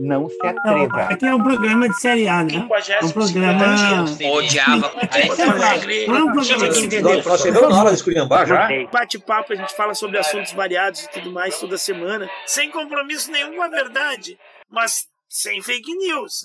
não se atreva. Aqui é um programa de série A, né? É um programa. Odiava. Nós chegamos na hora de esculhambar já. Bate-papo, a gente fala sobre assuntos variados e tudo mais toda semana, sem compromisso nenhum com a verdade, mas sem fake news.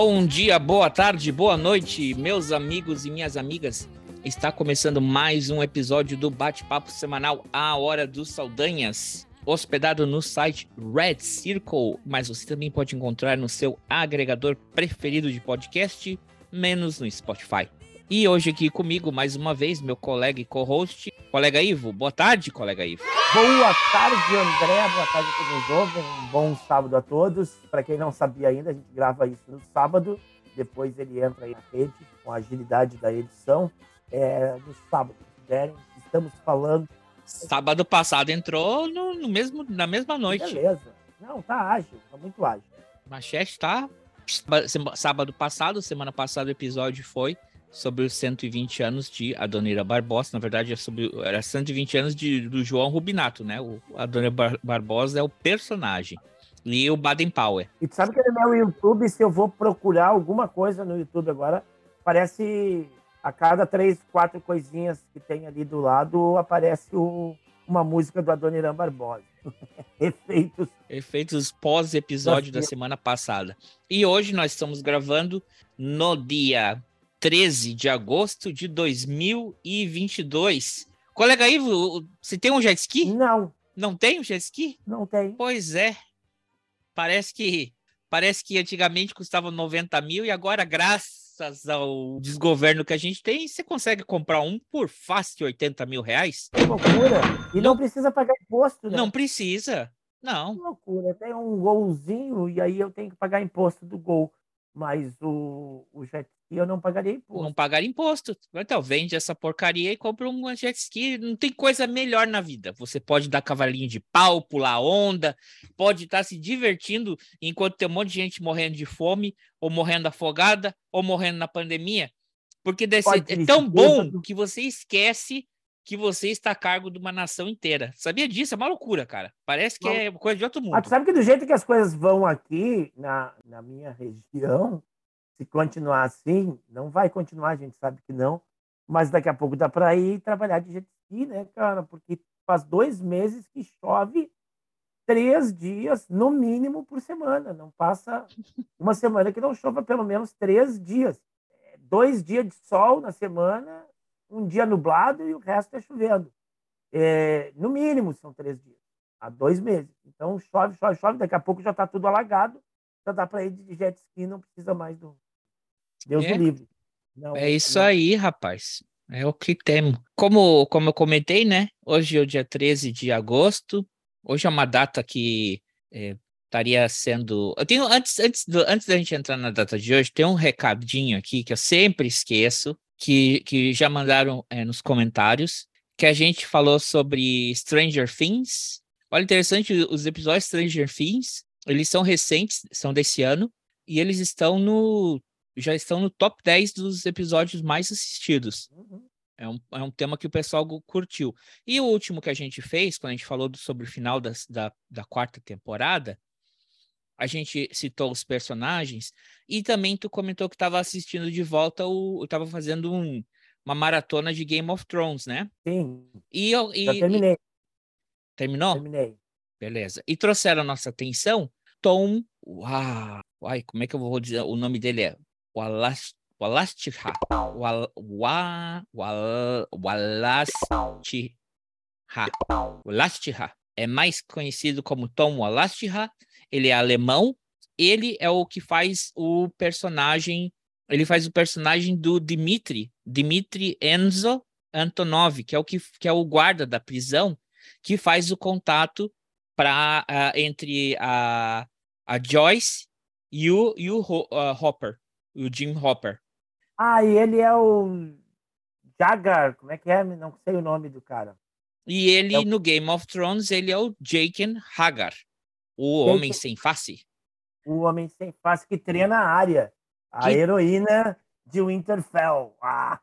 Bom dia, boa tarde, boa noite, meus amigos e minhas amigas. Está começando mais um episódio do bate-papo semanal A Hora dos Saldanhas, hospedado no site Red Circle, mas você também pode encontrar no seu agregador preferido de podcast, menos no Spotify. E hoje aqui comigo, mais uma vez, meu colega e co-host, colega Ivo. Boa tarde, colega Ivo. Boa tarde, André. Boa tarde a todos ouvem. Um bom sábado a todos. Para quem não sabia ainda, a gente grava isso no sábado. Depois ele entra aí na rede com a agilidade da edição. É, no sábado, se quiserem. Estamos falando. Sábado passado entrou no, no mesmo, na mesma noite. Beleza. Não, tá ágil, tá muito ágil. Machete tá. Sábado passado, semana passada o episódio foi sobre os 120 anos de Adonira Barbosa. Na verdade, é sobre, era 120 anos de, do João Rubinato, né? O Adonira Bar Barbosa é o personagem. E o Baden Powell. E tu sabe que no meu YouTube, se eu vou procurar alguma coisa no YouTube agora, parece a cada três, quatro coisinhas que tem ali do lado, aparece o, uma música do Adoniran Barbosa. Efeitos. Efeitos pós-episódio da semana passada. E hoje nós estamos gravando no dia 13 de agosto de 2022. Colega Ivo, você tem um jet ski? Não. Não tem um jet ski? Não tem. Pois é. Parece que parece que antigamente custava 90 mil e agora, graças ao desgoverno que a gente tem, você consegue comprar um por fácil 80 mil reais. Que loucura. E não, não precisa pagar imposto, né? Não precisa. Não. Que loucura. Tem um golzinho e aí eu tenho que pagar imposto do gol. Mas o, o jet e eu não pagaria imposto. Não pagaria imposto. Então, vende essa porcaria e compra um jet ski. Não tem coisa melhor na vida. Você pode dar cavalinho de pau, pular onda, pode estar se divertindo enquanto tem um monte de gente morrendo de fome, ou morrendo afogada, ou morrendo na pandemia. Porque desse, é tão bom que você esquece que você está a cargo de uma nação inteira. Sabia disso? É uma loucura, cara. Parece que é coisa de outro mundo. Ah, sabe que do jeito que as coisas vão aqui, na, na minha região, se continuar assim, não vai continuar, a gente sabe que não, mas daqui a pouco dá para ir trabalhar de jet ski, né, cara? Porque faz dois meses que chove três dias, no mínimo, por semana. Não passa uma semana que não chova pelo menos três dias. É, dois dias de sol na semana, um dia nublado e o resto é chovendo. É, no mínimo são três dias, há dois meses. Então chove, chove, chove, daqui a pouco já está tudo alagado, já dá para ir de jet ski, não precisa mais do, Deus é. livre. Não, é isso não. aí, rapaz. É o que temos. Como, como eu comentei, né? Hoje é o dia 13 de agosto. Hoje é uma data que é, estaria sendo. Eu tenho, antes, antes, do, antes da gente entrar na data de hoje, tem um recadinho aqui que eu sempre esqueço, que, que já mandaram é, nos comentários, que a gente falou sobre Stranger Things. Olha, interessante, os episódios Stranger Things, eles são recentes, são desse ano, e eles estão no já estão no top 10 dos episódios mais assistidos. Uhum. É um, é um tema que o pessoal curtiu. E o último que a gente fez, quando a gente falou do, sobre o final das, da, da quarta temporada, a gente citou os personagens e também tu comentou que estava assistindo de volta o, estava fazendo um, uma maratona de Game of Thrones, né? Sim. E eu e, terminei. e- terminou? Terminei. Beleza. E trouxeram a nossa atenção Tom, uau, ai, como é que eu vou dizer? O nome dele é Wallace Wallastiha. Wal, wa, wal, Wallastiha. Wallastiha. É mais conhecido como Tom Wallastiha. Ele é alemão. Ele é o que faz o personagem. Ele faz o personagem do Dmitri, Dmitri Enzo Antonov, que é o que, que é o guarda da prisão, que faz o contato para entre a, a Joyce e o, e o ah, Hopper, o Jim Hopper. Ah, e ele é o Jagar, como é que é? Não sei o nome do cara. E ele, É o- no Game of Thrones, ele é o Jaken Hagar, o Jaqen- Homem Sem Face. O homem sem face que treina a área. A Que- heroína de Winterfell. Ah,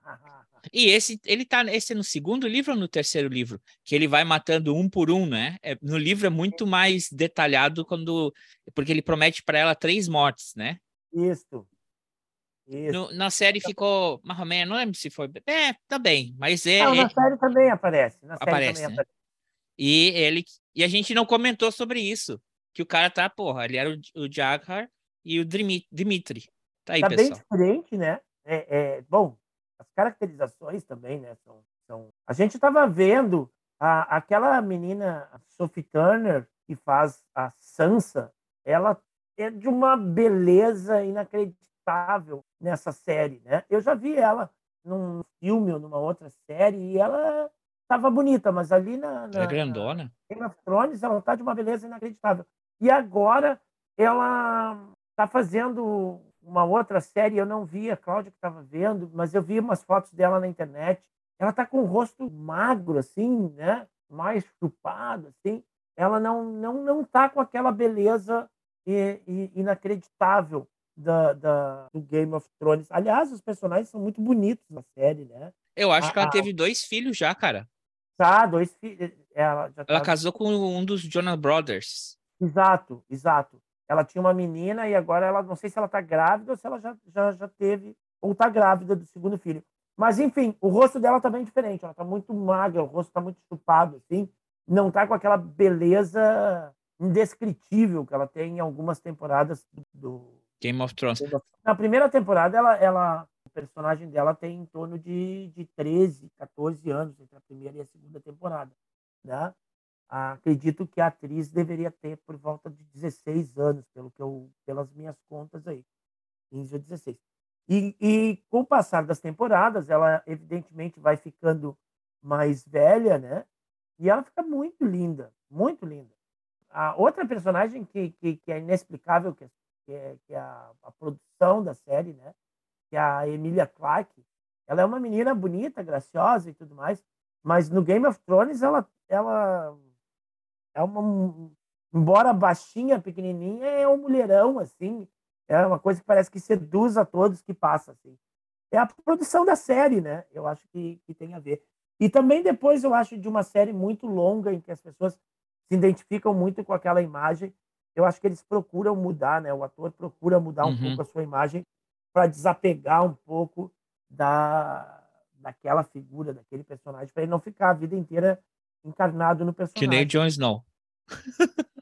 E esse, ele tá, esse é no segundo livro ou no terceiro livro? Que ele vai matando um por um, né? É, no livro é muito mais detalhado quando, porque ele promete para ela três mortes, né? Isso. No- na série ficou, mais ou menos, não lembro se foi, é, tá bem, mas é, Não, na série também aparece. Na série Aparece, também né? aparece. E ele e a gente não comentou sobre isso. Que o cara tá, porra, ele era o, o Jaghar e o Dimitri. Tá aí, Tá bem pessoal. diferente, né? É, é, bom, as caracterizações também, né? São, são... A gente estava vendo a, aquela menina, a Sophie Turner, que faz a Sansa, ela é de uma beleza inacreditável nessa série, né? Eu já vi ela num filme ou numa outra série e ela estava bonita, mas ali na, na, É grandona. Game of Thrones, ela tá de uma beleza inacreditável. E agora ela tá fazendo uma outra série, eu não vi, a Cláudia que estava vendo, mas eu vi umas fotos dela na internet. Ela tá com o rosto magro, assim, né? Mais chupado, assim. Ela não, não, não tá com aquela beleza inacreditável da, da, do Game of Thrones. Aliás, os personagens são muito bonitos na série, né? Eu acho que ela Ah, teve dois filhos já, cara. Tá, dois filhos. Ela já Ela tá- casou com um dos Jonas Brothers. Exato, exato. Ela tinha uma menina e agora ela não sei se ela está grávida ou se ela já, já, já teve ou está grávida do segundo filho. Mas enfim, o rosto dela tá bem diferente. Ela tá muito magra, o rosto tá muito chupado, assim. Não tá com aquela beleza indescritível que ela tem em algumas temporadas do. Game of Thrones. Na primeira temporada, ela, ela, o personagem dela tem em torno de, de 13, 14 anos entre a primeira e a segunda temporada. Né? acredito que a atriz deveria ter por volta de 16 anos, pelo que eu, pelas minhas contas aí, 15 ou 16. E, e com o passar das temporadas, ela evidentemente vai ficando mais velha, né? E ela fica muito linda, muito linda. A outra personagem que, que, que é inexplicável, que é, que é, que é a, a produção da série, né? Que é a Emilia Clarke. Ela é uma menina bonita, graciosa e tudo mais, mas no Game of Thrones ela, ela é uma embora baixinha, pequenininha, é um mulherão assim, é uma coisa que parece que seduz a todos que passa assim. É a produção da série, né? Eu acho que, que tem a ver. E também depois eu acho de uma série muito longa em que as pessoas se identificam muito com aquela imagem. Eu acho que eles procuram mudar, né? O ator procura mudar um Uhum. pouco a sua imagem para desapegar um pouco da daquela figura, daquele personagem, para ele não ficar a vida inteira encarnado no Que personagem. nem o Jon Snow.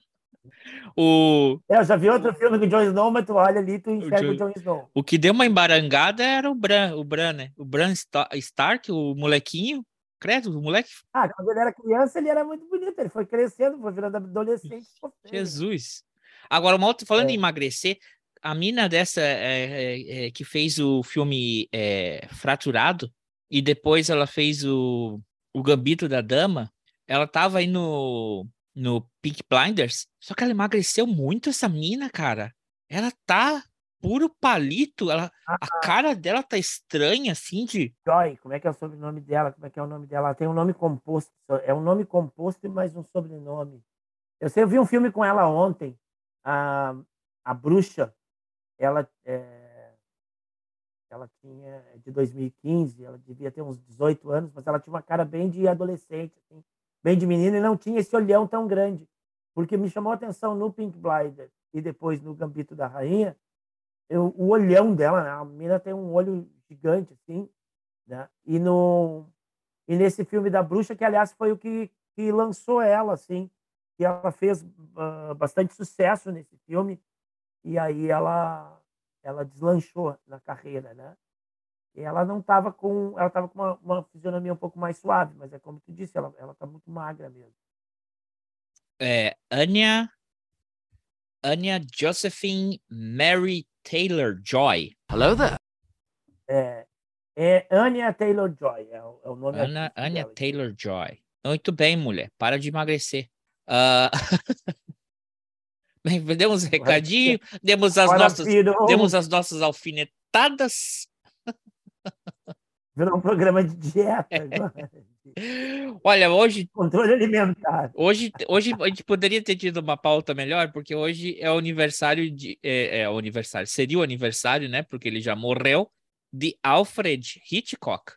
o, É, eu já vi outro filme com o Jon Snow, mas tu olha ali e tu enxerga o Jon- Jon Snow. o que deu uma embarangada era o Bran, o Bran, né? O Bran Sta- Stark, o molequinho. Credo, o moleque. Ah, quando ele era criança, ele era muito bonito. Ele foi crescendo, foi virando adolescente. Jesus. Agora, uma outra, falando É. em emagrecer, a mina dessa é, é, é, que fez o filme é, Fraturado e depois ela fez o, o Gambito da Dama, ela tava aí no, no Pink Blinders, só que ela emagreceu muito essa mina, cara. Ela tá puro palito, ela, a cara dela tá estranha, assim, de... Joy, como é que é o sobrenome dela? Como é que é o nome dela? Ela tem um nome composto. É um nome composto e mais um sobrenome. Eu sei, eu vi um filme com ela ontem, a, a Bruxa. Ela, é, ela tinha é de 2015, ela devia ter uns 18 anos, mas ela tinha uma cara bem de adolescente, assim, bem de menina, e não tinha esse olhão tão grande. Porque me chamou a atenção no Pink Blinder. e depois no Gambito da Rainha, eu, o olhão dela, né? a menina tem um olho gigante, assim, né? E, no, e nesse filme da Bruxa, que aliás foi o que, que lançou ela, assim, que ela fez uh, bastante sucesso nesse filme, e aí ela, ela deslanchou na carreira, né? E ela não estava com, ela estava com uma, uma, fisionomia um pouco mais suave, mas é como tu disse, ela, ela tá muito magra mesmo. É, Anya, Anya Josephine Mary Taylor Joy. Hello there. É, é Anya Taylor Joy, é o, é o nome. Anya, Anya Taylor Joy. Muito bem, mulher. Para de emagrecer. Uh... Bem, demos um recadinho, demos as, nossas, demos as nossas alfinetadas. Virou um programa de dieta agora. Olha, hoje. Controle alimentar. Hoje, hoje a gente poderia ter tido uma pauta melhor, porque hoje é o aniversário de. É, é o aniversário, seria o aniversário, né? Porque ele já morreu, de Alfred Hitchcock.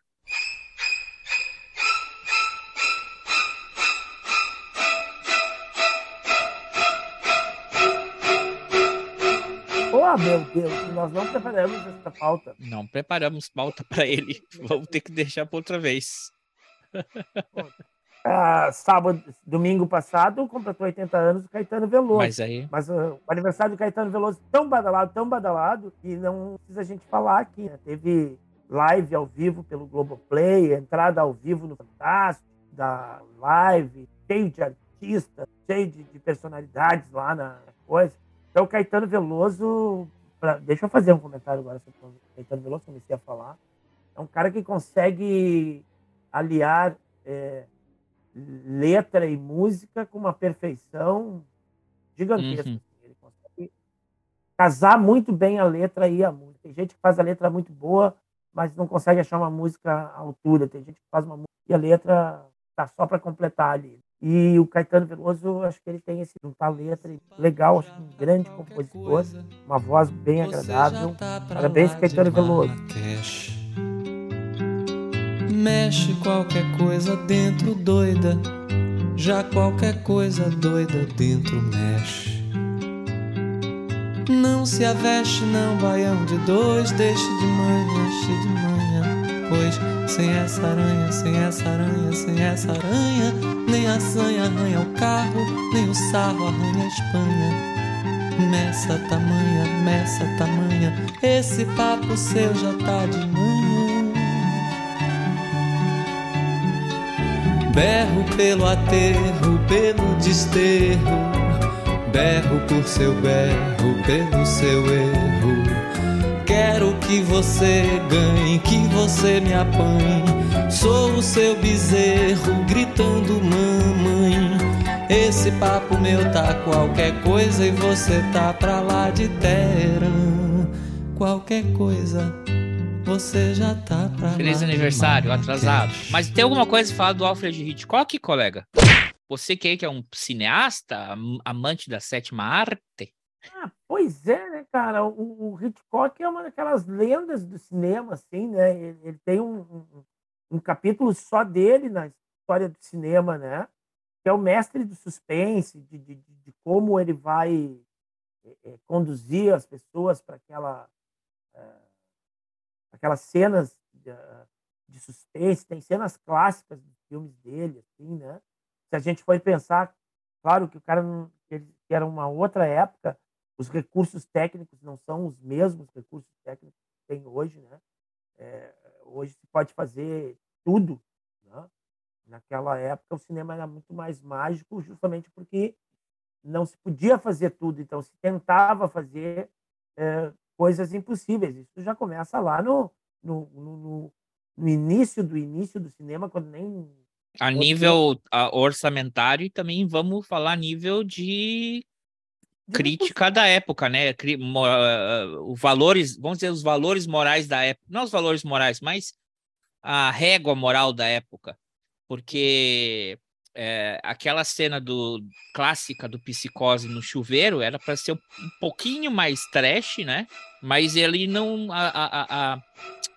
Oh, meu Deus, nós não preparamos essa pauta. Não preparamos pauta para ele. Vamos ter que deixar para outra vez. Ah, sábado, domingo passado, completou 80 anos o Caetano Veloso. Mas aí. Mas uh, o aniversário do Caetano Veloso tão badalado, tão badalado, que não precisa a gente falar aqui. Né? Teve live ao vivo pelo Globoplay, entrada ao vivo no Fantástico, da live, cheio de artistas, cheio de, de personalidades lá na coisa. Então, o Caetano Veloso. Pra, deixa eu fazer um comentário agora sobre o Caetano Veloso, comecei a falar. É um cara que consegue aliar é, letra e música com uma perfeição gigantesca. Uhum. Ele consegue casar muito bem a letra e a música. Tem gente que faz a letra muito boa, mas não consegue achar uma música à altura. Tem gente que faz uma música e a letra tá só para completar ali. E o Caetano Veloso, acho que ele tem esse juntar letra legal, acho que um grande compositor, uma voz bem agradável. Tá Parabéns, Caetano Veloso. Mexe qualquer coisa dentro doida, já qualquer coisa doida dentro mexe. Não se aveste, não, baião de dois, deixe de manhã, deixe de manhã, pois sem essa aranha, sem essa aranha, sem essa aranha, nem a sanha arranha o carro, nem o sarro arranha a Espanha. Messa tamanha, messa tamanha, esse papo seu já tá de manhã. Berro pelo aterro, pelo desterro, berro por seu berro, pelo seu erro. Quero que você ganhe, que você me apanhe. Sou o seu bezerro gritando mamãe. Esse papo meu tá qualquer coisa e você tá pra lá de terra. Qualquer coisa, você já tá pra Feliz aniversário, atrasado. Mas tem alguma coisa falar do Alfred Hitchcock, colega? Você que é um cineasta, amante da sétima arte? Ah, pois é, né, cara? O, o, Hitchcock é uma daquelas lendas do cinema, assim, né? Ele, ele tem um, um, um, capítulo só dele na história do cinema, né? Que é o mestre do suspense, de, de, de como ele vai é, conduzir as pessoas para aquela, aquelas cenas de, de suspense. Tem cenas clássicas dos filmes dele, assim, né? Se a gente for pensar, claro que o cara não, que era uma outra época, os recursos técnicos não são os mesmos recursos técnicos que tem hoje, né? É, hoje se pode fazer tudo, né? Naquela época o cinema era muito mais mágico, justamente porque não se podia fazer tudo, então se tentava fazer é, coisas impossíveis. Isso já começa lá no, no, no, no início do início do cinema, quando nem a nível orçamentário e também vamos falar a nível de crítica da época, né? Os valores, vamos dizer, os valores morais da época, não os valores morais, mas a régua moral da época, porque é, aquela cena do clássica do psicose no chuveiro era para ser um, pouquinho mais trash, né? Mas ele não a, a, a,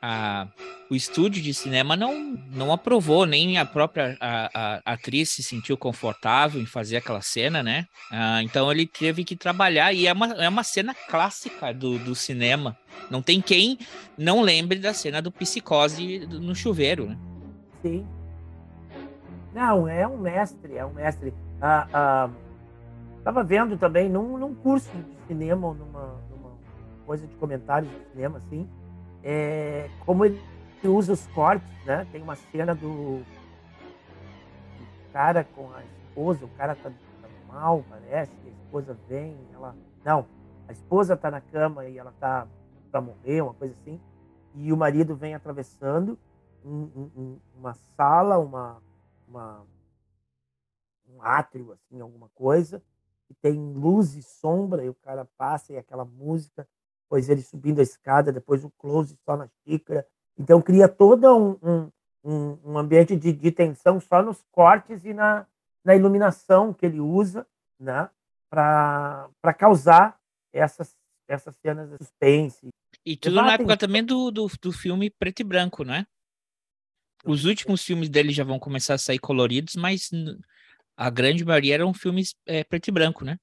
a, o estúdio de cinema não não aprovou nem a própria a, atriz se sentiu confortável em fazer aquela cena, né? Ah, então ele teve que trabalhar e é uma, é uma cena clássica do, do cinema. Não tem quem não lembre da cena do psicose no chuveiro, né? Sim. Não, é um mestre, é um mestre. Ah, ah, tava vendo também num, num curso de cinema, ou numa, numa coisa de comentários de cinema, assim, é, como ele usa os cortes, né? Tem uma cena do, do cara com a esposa, o cara tá, tá mal, parece, a esposa vem, ela. Não, a esposa tá na cama e ela tá para morrer, uma coisa assim, e o marido vem atravessando um, um, uma sala, uma uma, um átrio, assim, alguma coisa, que tem luz e sombra, e o cara passa e aquela música, depois ele subindo a escada, depois o close só na xícara. Então cria todo um, um, um ambiente de, de, tensão só nos cortes e na, na iluminação que ele usa né, para causar essas, essas cenas de suspense. E tudo na época também do, do, do filme preto e branco, não é? Os últimos filmes dele já vão começar a sair coloridos, mas a grande maioria eram filmes é, preto e branco, né?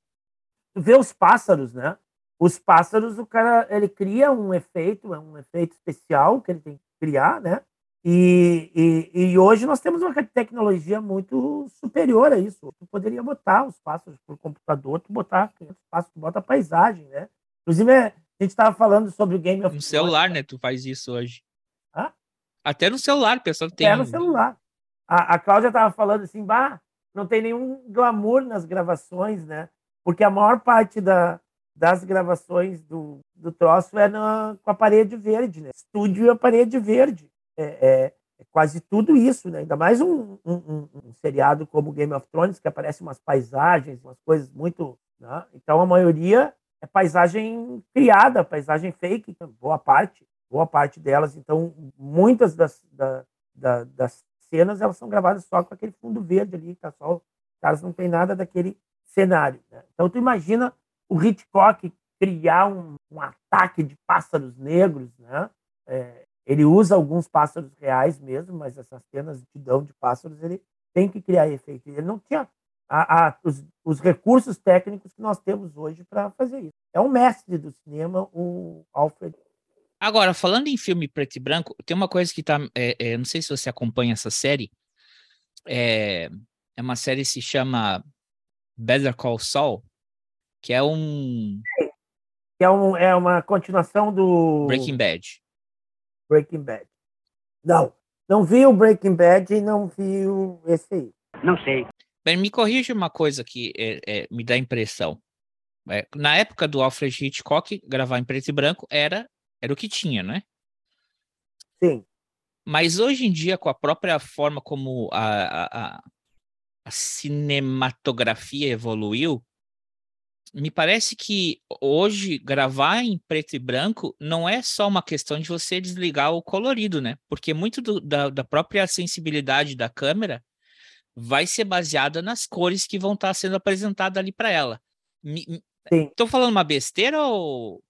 Vê os pássaros, né? Os pássaros, o cara, ele cria um efeito, é um efeito especial que ele tem que criar, né? E, e, e, hoje nós temos uma tecnologia muito superior a isso. Tu poderia botar os pássaros por computador, tu botar os pássaros, tu bota a paisagem, né? Inclusive, a gente estava falando sobre o Game of No celular, né? Tu faz isso hoje. Até no celular, pessoal tem. Até no celular. A, a Cláudia estava falando assim, bah, não tem nenhum glamour nas gravações, né? Porque a maior parte da, das gravações do, do troço é na, com a parede verde, né? Estúdio e a parede verde. É, é, é quase tudo isso, né? Ainda mais um, um, um, um, seriado como Game of Thrones, que aparece umas paisagens, umas coisas muito. Né? Então a maioria é paisagem criada, paisagem fake, boa parte boa parte delas. Então, muitas das, da, da, das cenas elas são gravadas só com aquele fundo verde ali, tá só, caras não tem nada daquele cenário. Né? Então, tu imagina o Hitchcock criar um, um ataque de pássaros negros, né? É, ele usa alguns pássaros reais mesmo, mas essas cenas de dão de pássaros ele tem que criar efeito. Ele não tinha a, a, os, os, recursos técnicos que nós temos hoje para fazer isso. É um mestre do cinema, o Alfred Agora, falando em filme preto e branco, tem uma coisa que tá. É, é, não sei se você acompanha essa série. É, é uma série que se chama Better Call Saul, que é um. Que é, um, é uma continuação do. Breaking Bad. Breaking Bad. Não. Não vi o Breaking Bad e não vi o esse aí. Não sei. Bem, me corrija uma coisa que é, é, me dá impressão. É, na época do Alfred Hitchcock, gravar em preto e branco era era o que tinha, né? Sim. Mas hoje em dia, com a própria forma como a, a, a cinematografia evoluiu, me parece que hoje gravar em preto e branco não é só uma questão de você desligar o colorido, né? Porque muito do, da, da, própria sensibilidade da câmera vai ser baseada nas cores que vão estar sendo apresentadas ali para ela. Estou falando uma besteira ou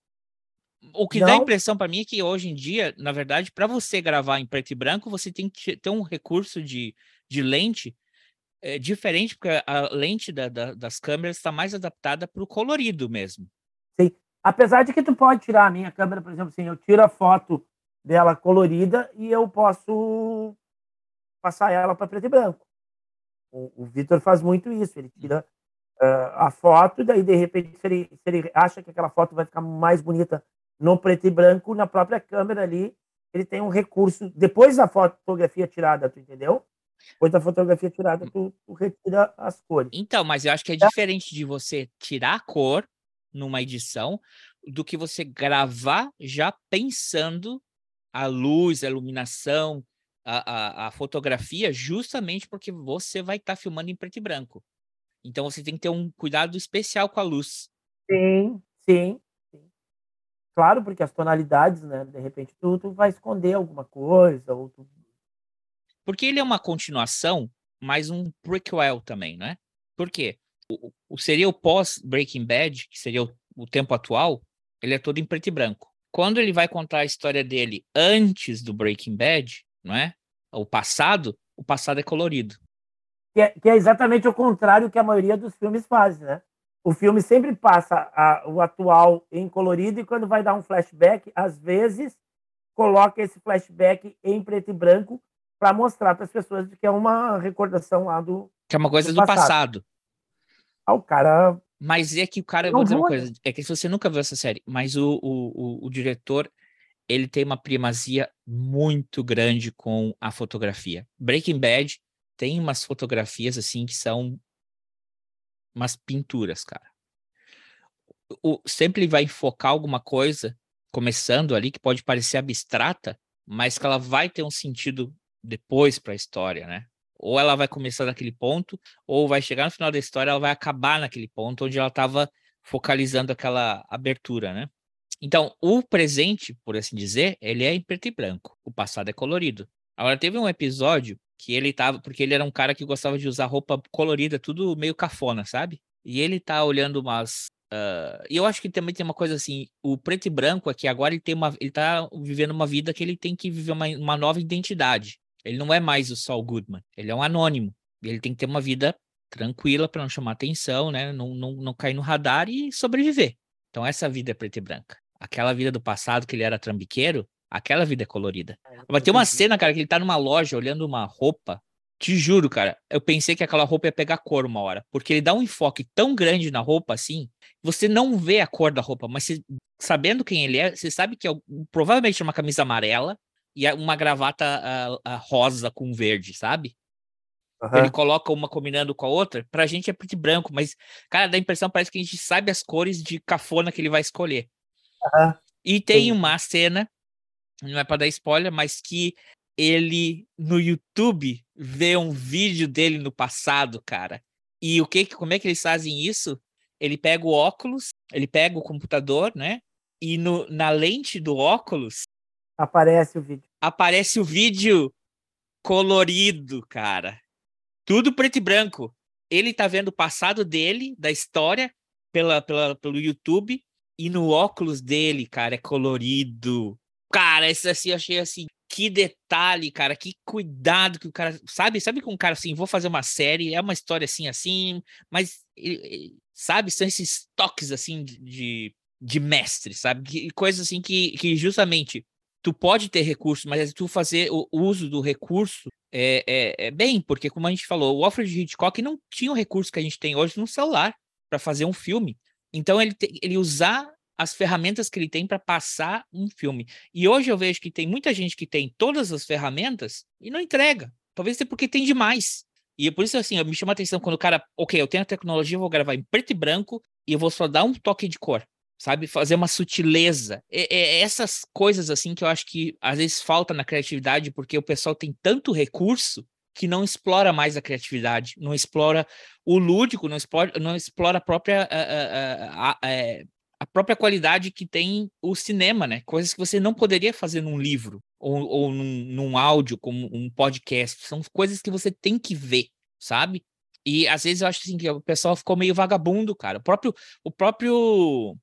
o que não. dá impressão para mim é que hoje em dia, na verdade, para você gravar em preto e branco, você tem que ter um recurso de, de lente é, diferente, porque a lente da, da, das câmeras está mais adaptada para o colorido mesmo. Sim. Apesar de que tu pode tirar a minha câmera, por exemplo, assim, eu tiro a foto dela colorida e eu posso passar ela para preto e branco. O, o Vitor faz muito isso, ele tira uh, a foto, daí de repente, se ele, se ele acha que aquela foto vai ficar mais bonita no preto e branco, na própria câmera ali, ele tem um recurso. Depois da fotografia tirada, tu entendeu? Depois da fotografia tirada, tu, tu retira as cores. Então, mas eu acho que é diferente de você tirar a cor numa edição do que você gravar já pensando a luz, a iluminação, a, a, a fotografia, justamente porque você vai estar tá filmando em preto e branco. Então você tem que ter um cuidado especial com a luz. Sim, sim. Claro, porque as tonalidades, né? De repente tu, tu vai esconder alguma coisa. Ou tu... Porque ele é uma continuação mais um prequel também, né? Por quê? O, o seria o pós Breaking Bad, que seria o, o tempo atual, ele é todo em preto e branco. Quando ele vai contar a história dele antes do Breaking Bad, não é? O passado, o passado é colorido. Que é, que é exatamente o contrário que a maioria dos filmes faz, né? O filme sempre passa a, o atual em colorido e quando vai dar um flashback, às vezes coloca esse flashback em preto e branco para mostrar para as pessoas que é uma recordação lá do que é uma coisa do, do passado. passado. Ah, o cara mas é que o cara, eu vou dizer uma coisa, é que se você nunca viu essa série, mas o, o, o, o diretor, ele tem uma primazia muito grande com a fotografia. Breaking Bad tem umas fotografias assim que são umas pinturas, cara. O, sempre vai enfocar alguma coisa, começando ali, que pode parecer abstrata, mas que ela vai ter um sentido depois para a história, né? Ou ela vai começar naquele ponto, ou vai chegar no final da história, ela vai acabar naquele ponto onde ela estava focalizando aquela abertura, né? Então, o presente, por assim dizer, ele é em preto e branco. O passado é colorido. Agora, teve um episódio que ele tava, porque ele era um cara que gostava de usar roupa colorida, tudo meio cafona, sabe? E ele tá olhando umas. Uh, e eu acho que também tem uma coisa assim: o preto e branco aqui agora ele tem uma. Ele tá vivendo uma vida que ele tem que viver uma, uma nova identidade. Ele não é mais o Saul Goodman, ele é um anônimo. Ele tem que ter uma vida tranquila para não chamar atenção, né? Não, não, não cair no radar e sobreviver. Então, essa vida é preta e branca. Aquela vida do passado que ele era trambiqueiro, aquela vida é colorida. Vai ter uma cena, cara, que ele tá numa loja olhando uma roupa. Te juro, cara, eu pensei que aquela roupa ia pegar cor uma hora, porque ele dá um enfoque tão grande na roupa assim, você não vê a cor da roupa, mas você, sabendo quem ele é, você sabe que é provavelmente é uma camisa amarela, e uma gravata a, a rosa com verde, sabe? Uhum. Ele coloca uma combinando com a outra. Pra gente é preto e branco, mas, cara, dá a impressão, parece que a gente sabe as cores de cafona que ele vai escolher. Uhum. E tem Sim. uma cena, não é para dar spoiler, mas que ele no YouTube vê um vídeo dele no passado, cara. E o que, como é que eles fazem isso? Ele pega o óculos, ele pega o computador, né? E no, na lente do óculos Aparece o vídeo. Aparece o vídeo colorido, cara. Tudo preto e branco. Ele tá vendo o passado dele, da história, pela, pela, pelo YouTube, e no óculos dele, cara, é colorido. Cara, esse assim, achei assim, que detalhe, cara, que cuidado que o cara, sabe? Sabe com um cara assim, vou fazer uma série, é uma história assim, assim, mas, sabe, são esses toques assim de, de mestre, sabe? Coisas assim que, que justamente tu pode ter recursos, mas é tu fazer o uso do recurso é, é, é, bem, porque como a gente falou, o Alfred Hitchcock não tinha o recurso que a gente tem hoje no celular para fazer um filme. Então ele, te, ele usar as ferramentas que ele tem para passar um filme. E hoje eu vejo que tem muita gente que tem todas as ferramentas e não entrega. Talvez seja porque tem demais. E é por isso assim, me chama a atenção quando o cara, ok, eu tenho a tecnologia, eu vou gravar em preto e branco e eu vou só dar um toque de cor sabe? Fazer uma sutileza. É, é, essas coisas, assim, que eu acho que às vezes falta na criatividade, porque o pessoal tem tanto recurso que não explora mais a criatividade, não explora o lúdico, não explora, não explora a própria. A, a, a, é, a própria qualidade que tem o cinema, né? Coisas que você não poderia fazer num livro ou, ou num, num áudio, como um podcast. São coisas que você tem que ver, sabe? E às vezes eu acho assim que o pessoal ficou meio vagabundo, cara. O próprio, o próprio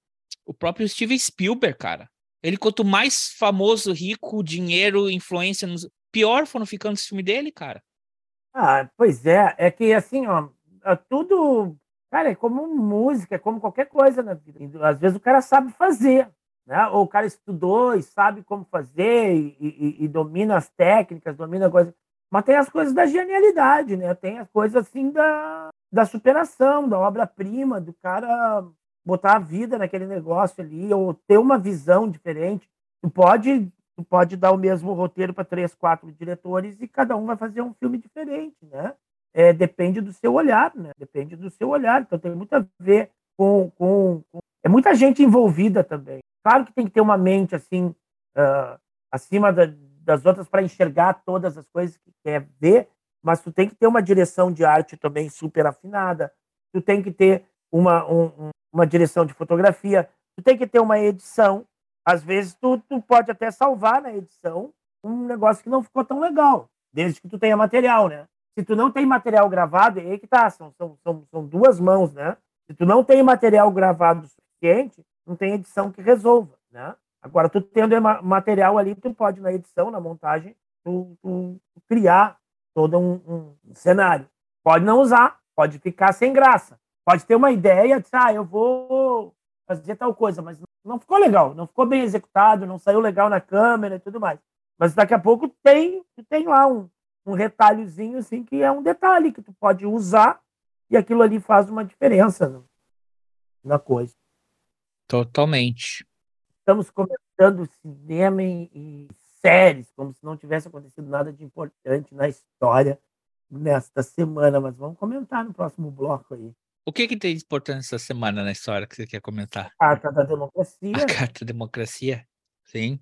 o próprio Steven Spielberg, cara. Ele, quanto mais famoso, rico, dinheiro, influência, pior foram ficando os filmes dele, cara. Ah, pois é. É que, assim, ó, é tudo. Cara, é como música, é como qualquer coisa na vida. Às vezes o cara sabe fazer, né? Ou o cara estudou e sabe como fazer e, e, e domina as técnicas, domina coisas. Mas tem as coisas da genialidade, né? Tem as coisas, assim, da, da superação, da obra-prima, do cara botar a vida naquele negócio ali, ou ter uma visão diferente. Tu pode, tu pode dar o mesmo roteiro para três, quatro diretores e cada um vai fazer um filme diferente, né? É, depende do seu olhar, né? Depende do seu olhar. Então tem muito a ver com, com, com... é muita gente envolvida também. Claro que tem que ter uma mente assim uh, acima da, das outras para enxergar todas as coisas que quer ver, mas tu tem que ter uma direção de arte também super afinada. Tu tem que ter uma, um, uma direção de fotografia, tu tem que ter uma edição. Às vezes tu, tu pode até salvar na edição um negócio que não ficou tão legal, desde que tu tenha material, né? Se tu não tem material gravado, aí que tá, são, são, são, são duas mãos, né? Se tu não tem material gravado suficiente, não tem edição que resolva, né? Agora, tu tendo material ali, tu pode, na edição, na montagem, tu, tu criar todo um, um, cenário. Pode não usar, pode ficar sem graça. Pode ter uma ideia de, ah, eu vou fazer tal coisa, mas não ficou legal, não ficou bem executado, não saiu legal na câmera e tudo mais. Mas daqui a pouco tem, tem lá um, um retalhozinho assim que é um detalhe que tu pode usar e aquilo ali faz uma diferença na coisa. Totalmente. Estamos comentando cinema e, e séries, como se não tivesse acontecido nada de importante na história nesta semana, mas vamos comentar no próximo bloco aí. O que, que tem de importante essa semana na história que você quer comentar? A Carta da Democracia. A Carta da Democracia, sim.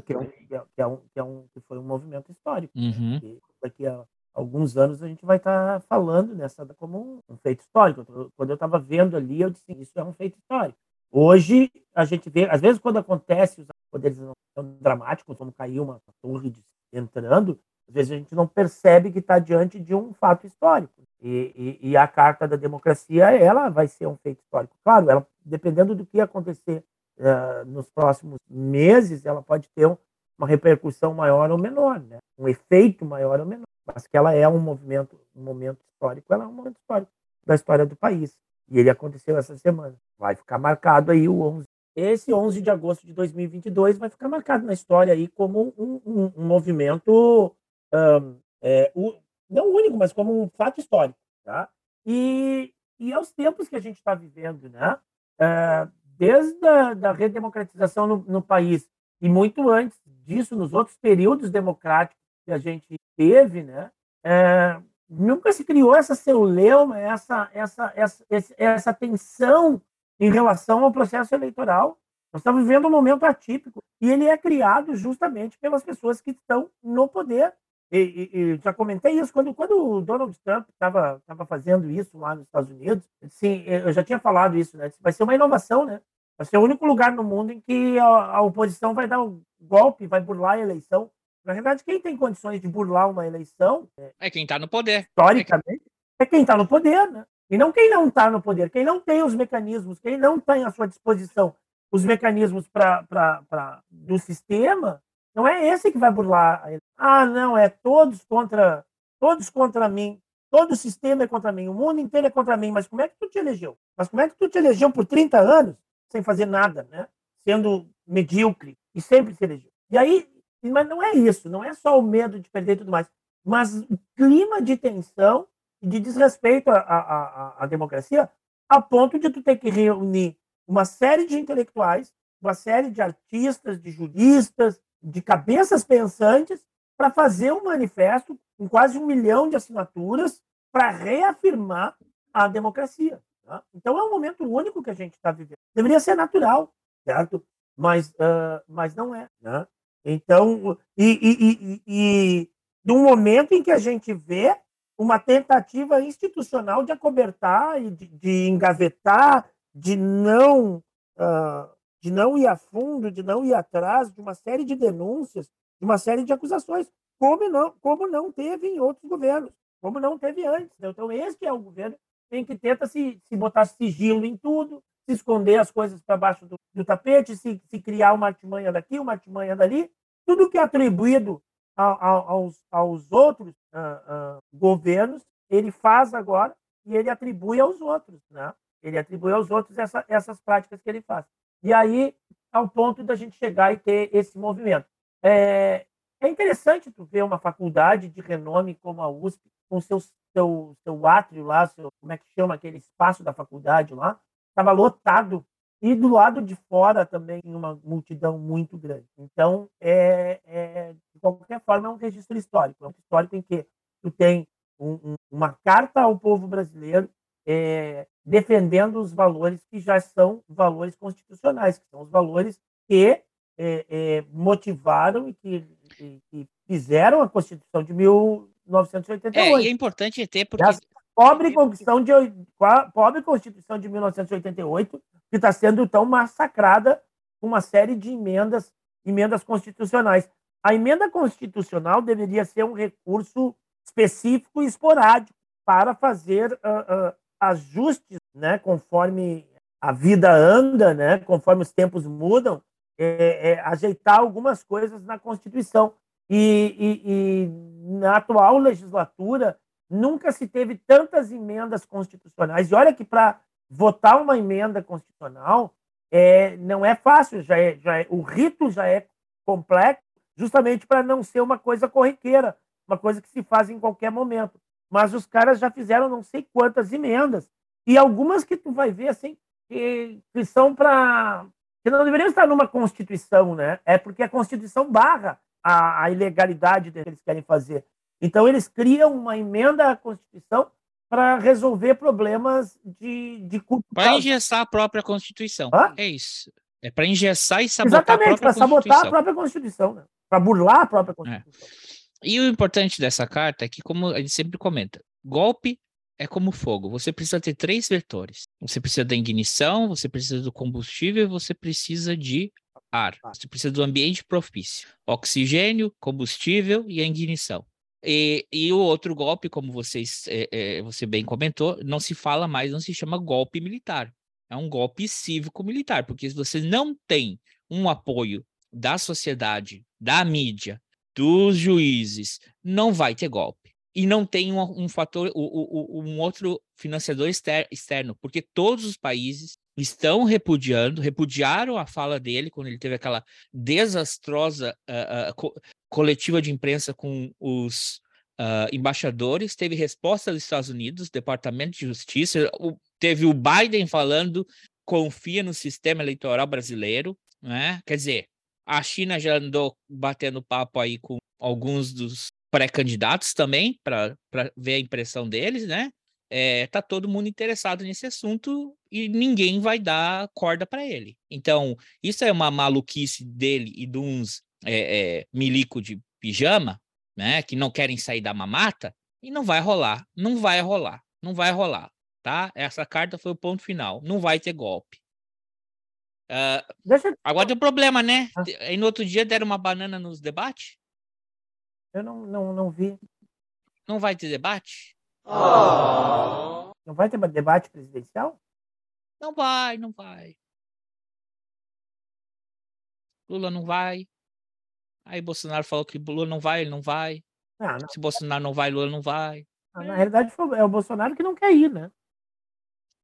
Que, é um, que, é um, que, é um, que foi um movimento histórico. Uhum. Daqui a alguns anos a gente vai estar tá falando nessa como um, um feito histórico. Quando eu estava vendo ali, eu disse: Isso é um feito histórico. Hoje, a gente vê, às vezes, quando acontece, os poderes não são dramáticos, como caiu uma torre de, entrando, às vezes a gente não percebe que está diante de um fato histórico. E, e, e, a Carta da Democracia, ela vai ser um feito histórico. Claro, ela, dependendo do que acontecer uh, nos próximos meses, ela pode ter um, uma repercussão maior ou menor, né? um efeito maior ou menor. Mas que ela é um movimento, um momento histórico, ela é um momento histórico da história do país. E ele aconteceu essa semana. Vai ficar marcado aí o 11. Esse 11 de agosto de 2022 vai ficar marcado na história aí como um, um, um movimento um, é, o, não único, mas como um fato histórico. Tá? E, e aos tempos que a gente está vivendo, né? É, desde a da redemocratização no, no, país e muito antes disso, nos outros períodos democráticos que a gente teve, né? É, nunca se criou essa celeuma, essa, essa, essa, essa tensão em relação ao processo eleitoral. Nós estamos vivendo um momento atípico e ele é criado justamente pelas pessoas que estão no poder e, e, e, já comentei isso quando, quando o Donald Trump estava fazendo isso lá nos Estados Unidos. Sim, eu já tinha falado isso, né? Vai ser uma inovação, né? Vai ser o único lugar no mundo em que a, a oposição vai dar um golpe, vai burlar a eleição. Na verdade, quem tem condições de burlar uma eleição é, é quem está no poder. Historicamente, é quem está no poder, né? E não quem não está no poder, quem não tem os mecanismos, quem não tem à sua disposição os mecanismos pra, pra, pra, do sistema, não é esse que vai burlar. Ah, não, é todos contra todos contra mim. Todo o sistema é contra mim, o mundo inteiro é contra mim. Mas como é que tu te elegeu? Mas como é que tu te elegeu por 30 anos sem fazer nada, né? Sendo medíocre e sempre se elegeu. E aí, mas não é isso, não é só o medo de perder e tudo mais, mas o clima de tensão e de desrespeito à, à, à democracia a ponto de tu ter que reunir uma série de intelectuais, uma série de artistas, de juristas, de cabeças pensantes para fazer um manifesto com quase um milhão de assinaturas para reafirmar a democracia. Tá? Então é um momento único que a gente está vivendo. Deveria ser natural, certo? Mas, uh, mas não é. Né? Então, e, e, e, e no momento em que a gente vê uma tentativa institucional de acobertar e de, de engavetar, de não uh, de não ir a fundo, de não ir atrás de uma série de denúncias, de uma série de acusações, como não, como não teve em outros governos, como não teve antes. Então, esse é o governo em que tenta se, se botar sigilo em tudo, se esconder as coisas para baixo do, do tapete, se, se, criar uma artimanha daqui, uma artimanha dali. Tudo que é atribuído a, a, aos, aos, outros governos, ele faz agora e ele atribui aos outros. Né? Ele atribui aos outros essa, essas práticas que ele faz. E aí, ao ponto da gente chegar e ter esse movimento. É, é interessante tu ver uma faculdade de renome como a USP, com seu, seu, seu átrio lá, seu, como é que chama aquele espaço da faculdade lá, estava lotado. E do lado de fora também uma multidão muito grande. Então, é, é, de qualquer forma, é um registro histórico. É um histórico em que tu tem um, um, uma carta ao povo brasileiro é, defendendo os valores que já são valores constitucionais, que são os valores que é, é, motivaram e que, e, que, fizeram a Constituição de 1988. É, e é importante ter porque... A pobre Constituição de, pobre Constituição de 1988, que está sendo tão massacrada com uma série de emendas, emendas constitucionais. A emenda constitucional deveria ser um recurso específico e esporádico para fazer uh, uh, ajustes, né, conforme a vida anda, né, conforme os tempos mudam, é, é, ajeitar algumas coisas na Constituição. E, e, e, na atual legislatura nunca se teve tantas emendas constitucionais. E olha que para votar uma emenda constitucional é, não é fácil, já é, já é, o rito já é complexo, justamente para não ser uma coisa corriqueira, uma coisa que se faz em qualquer momento. Mas os caras já fizeram não sei quantas emendas e algumas que tu vai ver assim que, que são para que não deveriam estar numa constituição, né? É porque a constituição barra a, a ilegalidade que eles querem fazer. Então eles criam uma emenda à constituição para resolver problemas de, de Para engessar a própria Constituição. Hã? É isso. É para engessar e sabotar Exatamente, para sabotar a própria Constituição, né? para burlar a própria é. Constituição. É. E o importante dessa carta é que, como a gente sempre comenta, golpe é como fogo. Você precisa ter três vetores. Você precisa da ignição, você precisa do combustível, você precisa de ar. Você precisa do ambiente propício. Oxigênio, combustível e a ignição. E, e o outro golpe, como vocês, é, é, você bem comentou, não se fala mais, não se chama golpe militar. É um golpe cívico-militar, porque se você não tem um apoio da sociedade, da mídia, dos juízes, não vai ter golpe. E não tem um, um fator, um, um outro financiador externo, porque todos os países estão repudiando, repudiaram a fala dele quando ele teve aquela desastrosa uh, uh, co coletiva de imprensa com os uh, embaixadores, teve resposta dos Estados Unidos, Departamento de Justiça, o, teve o Biden falando confia no sistema eleitoral brasileiro, né? Quer dizer, a China já andou batendo papo aí com alguns dos pré-candidatos também para ver a impressão deles, né? é, tá todo mundo interessado nesse assunto e ninguém vai dar corda para ele. Então, isso é uma maluquice dele e de uns é, é, milico de pijama, né, que não querem sair da mamata, e não vai rolar, não vai rolar, não vai rolar, tá? Essa carta foi o ponto final, não vai ter golpe. Uh, Deixa... Agora tem um problema, né? Ah. Aí no outro dia deram uma banana nos debates? Eu não, não, não vi. Não vai ter debate? Oh. Não vai ter debate presidencial? Não vai, não vai. Lula não vai. Aí Bolsonaro falou que Lula não vai, ele não vai. Ah, não. Se Bolsonaro não vai, Lula não vai. Ah, na realidade, é o Bolsonaro que não quer ir, né?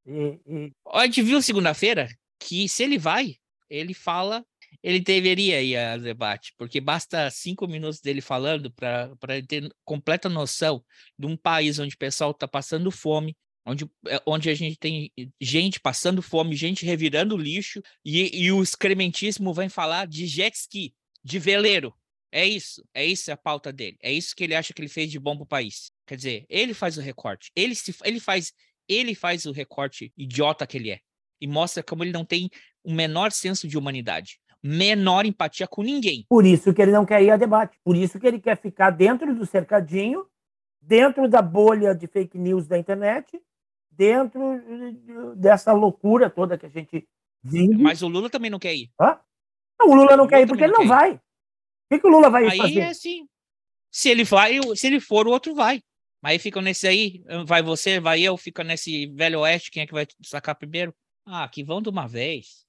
E, e... A gente viu segunda-feira que se ele vai, ele fala ele deveria ir a debate, porque basta cinco minutos dele falando para ter completa noção de um país onde o pessoal está passando fome, onde, eh, onde a gente tem gente passando fome, gente revirando lixo, e, e o excrementíssimo vem falar de jet ski, de veleiro. É isso, é isso a pauta dele. É isso que ele acha que ele fez de bom para o país. Quer dizer, ele faz o recorte. Ele, se, ele, faz, ele faz o recorte idiota que ele é. E mostra como ele não tem o menor senso de humanidade menor empatia com ninguém. Por isso que ele não quer ir a debate. Por isso que ele quer ficar dentro do cercadinho, dentro da bolha de fake news da internet, dentro dessa loucura toda que a gente vive. Mas o Lula também não quer ir. Hã? Não, o Lula não o quer ir porque ele não, vai. O que, que o Lula vai aí fazer? é assim. Se ele vai, se ele for, o outro vai. Mas aí ficam nesse aí, vai você, vai eu, fica nesse velho oeste, quem é que vai sacar primeiro? Ah, que vão de uma vez.